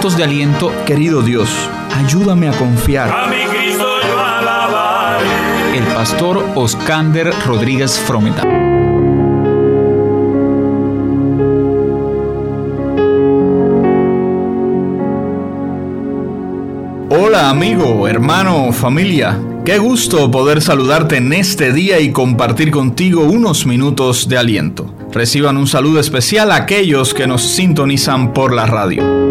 minutos de aliento, querido Dios, ayúdame a confiar. A mi Cristo yo alabaré. El pastor Oscander Rodríguez Frometa. Hola amigo, hermano, familia. Qué gusto poder saludarte en este día y compartir contigo unos minutos de aliento. Reciban un saludo especial a aquellos que nos sintonizan por la radio.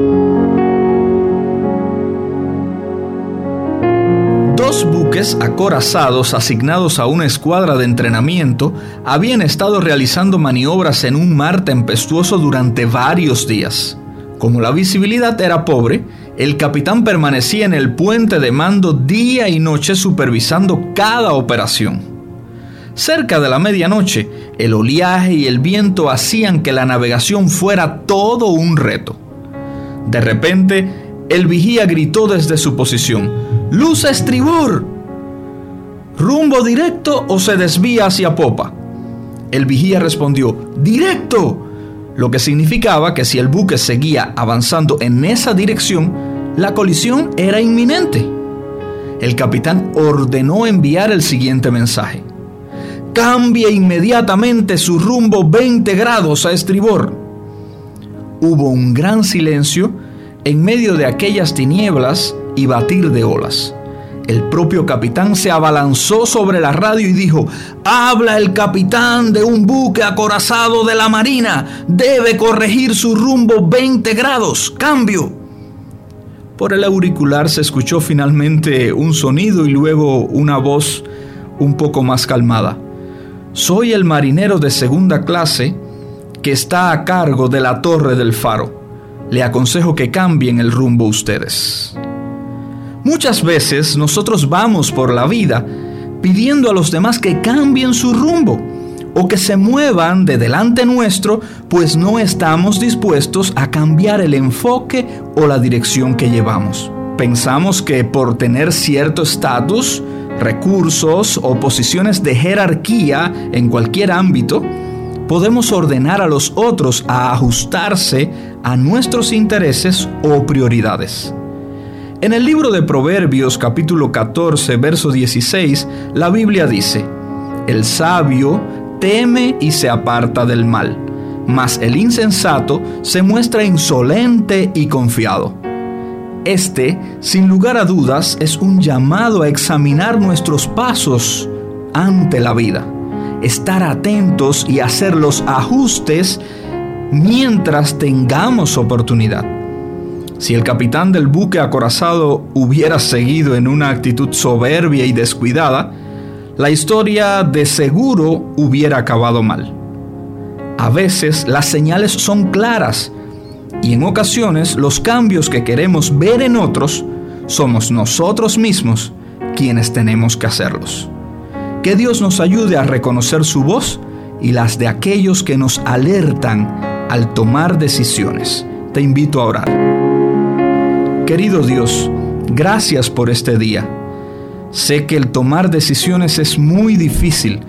Buques acorazados asignados a una escuadra de entrenamiento habían estado realizando maniobras en un mar tempestuoso durante varios días. Como la visibilidad era pobre, el capitán permanecía en el puente de mando día y noche supervisando cada operación. Cerca de la medianoche, el oleaje y el viento hacían que la navegación fuera todo un reto. De repente, el vigía gritó desde su posición, ¡Luz a estribor! ¿Rumbo directo o se desvía hacia popa? El vigía respondió, ¡Directo! Lo que significaba que si el buque seguía avanzando en esa dirección, la colisión era inminente. El capitán ordenó enviar el siguiente mensaje. Cambie inmediatamente su rumbo 20 grados a estribor. Hubo un gran silencio en medio de aquellas tinieblas y batir de olas. El propio capitán se abalanzó sobre la radio y dijo, habla el capitán de un buque acorazado de la Marina, debe corregir su rumbo 20 grados, cambio. Por el auricular se escuchó finalmente un sonido y luego una voz un poco más calmada. Soy el marinero de segunda clase que está a cargo de la torre del faro. Le aconsejo que cambien el rumbo ustedes. Muchas veces nosotros vamos por la vida pidiendo a los demás que cambien su rumbo o que se muevan de delante nuestro, pues no estamos dispuestos a cambiar el enfoque o la dirección que llevamos. Pensamos que por tener cierto estatus, recursos o posiciones de jerarquía en cualquier ámbito, podemos ordenar a los otros a ajustarse a nuestros intereses o prioridades. En el libro de Proverbios capítulo 14, verso 16, la Biblia dice, El sabio teme y se aparta del mal, mas el insensato se muestra insolente y confiado. Este, sin lugar a dudas, es un llamado a examinar nuestros pasos ante la vida, estar atentos y hacer los ajustes mientras tengamos oportunidad. Si el capitán del buque acorazado hubiera seguido en una actitud soberbia y descuidada, la historia de seguro hubiera acabado mal. A veces las señales son claras y en ocasiones los cambios que queremos ver en otros somos nosotros mismos quienes tenemos que hacerlos. Que Dios nos ayude a reconocer su voz y las de aquellos que nos alertan al tomar decisiones. Te invito a orar. Querido Dios, gracias por este día. Sé que el tomar decisiones es muy difícil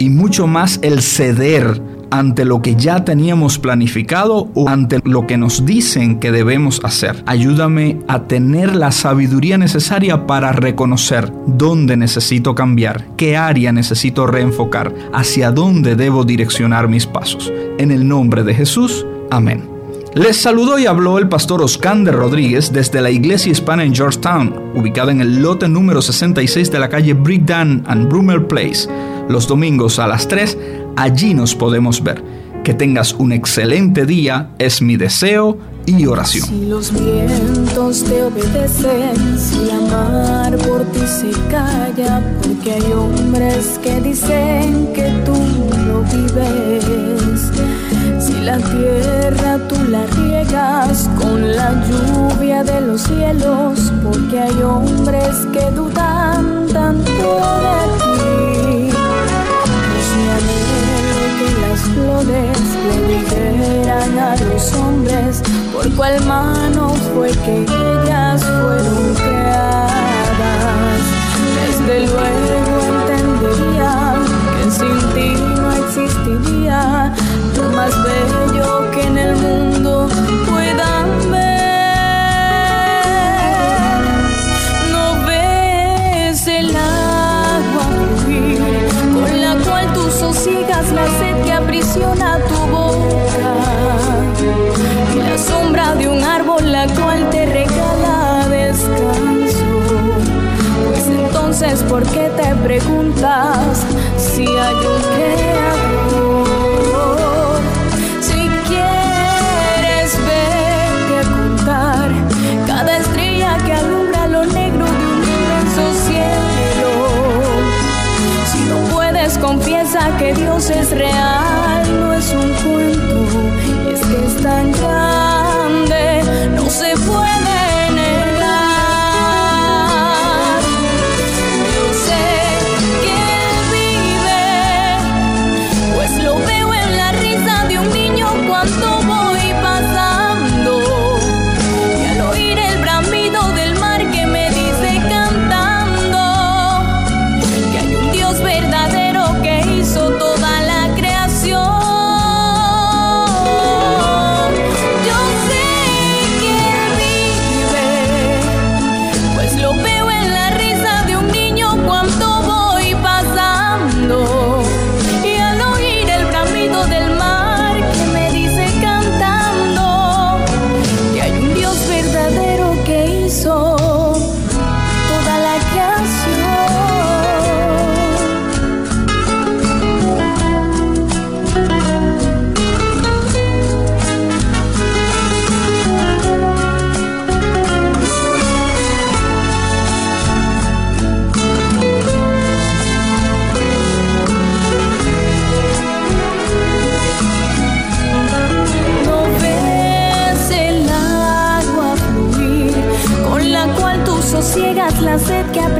y mucho más el ceder ante lo que ya teníamos planificado o ante lo que nos dicen que debemos hacer. Ayúdame a tener la sabiduría necesaria para reconocer dónde necesito cambiar, qué área necesito reenfocar, hacia dónde debo direccionar mis pasos. En el nombre de Jesús, amén. Les saludó y habló el pastor Oscander Rodríguez desde la iglesia hispana en Georgetown, ubicada en el lote número 66 de la calle Brickdan and Brummel Place. Los domingos a las 3, allí nos podemos ver. Que tengas un excelente día, es mi deseo y oración. Si los vientos te obedecen, si amar por ti se calla, porque hay hombres que dicen que tú lo vives. La tierra tú la riegas con la lluvia de los cielos, porque hay hombres que dudan tanto de ti. Es mi anhelo que las flores le dijeran a los hombres por cuál mano fue que la sombra de un árbol la cual te regala descanso. Pues entonces, ¿por qué te preguntas si hay un creador?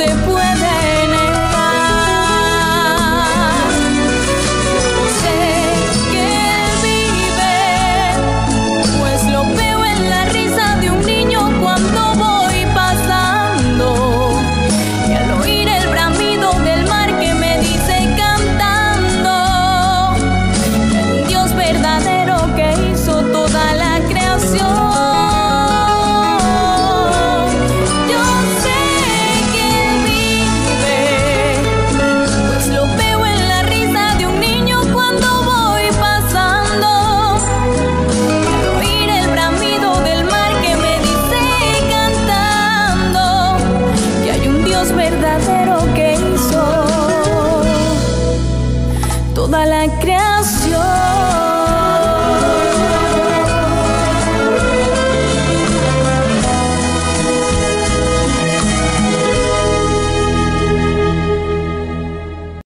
se puede. sacramental.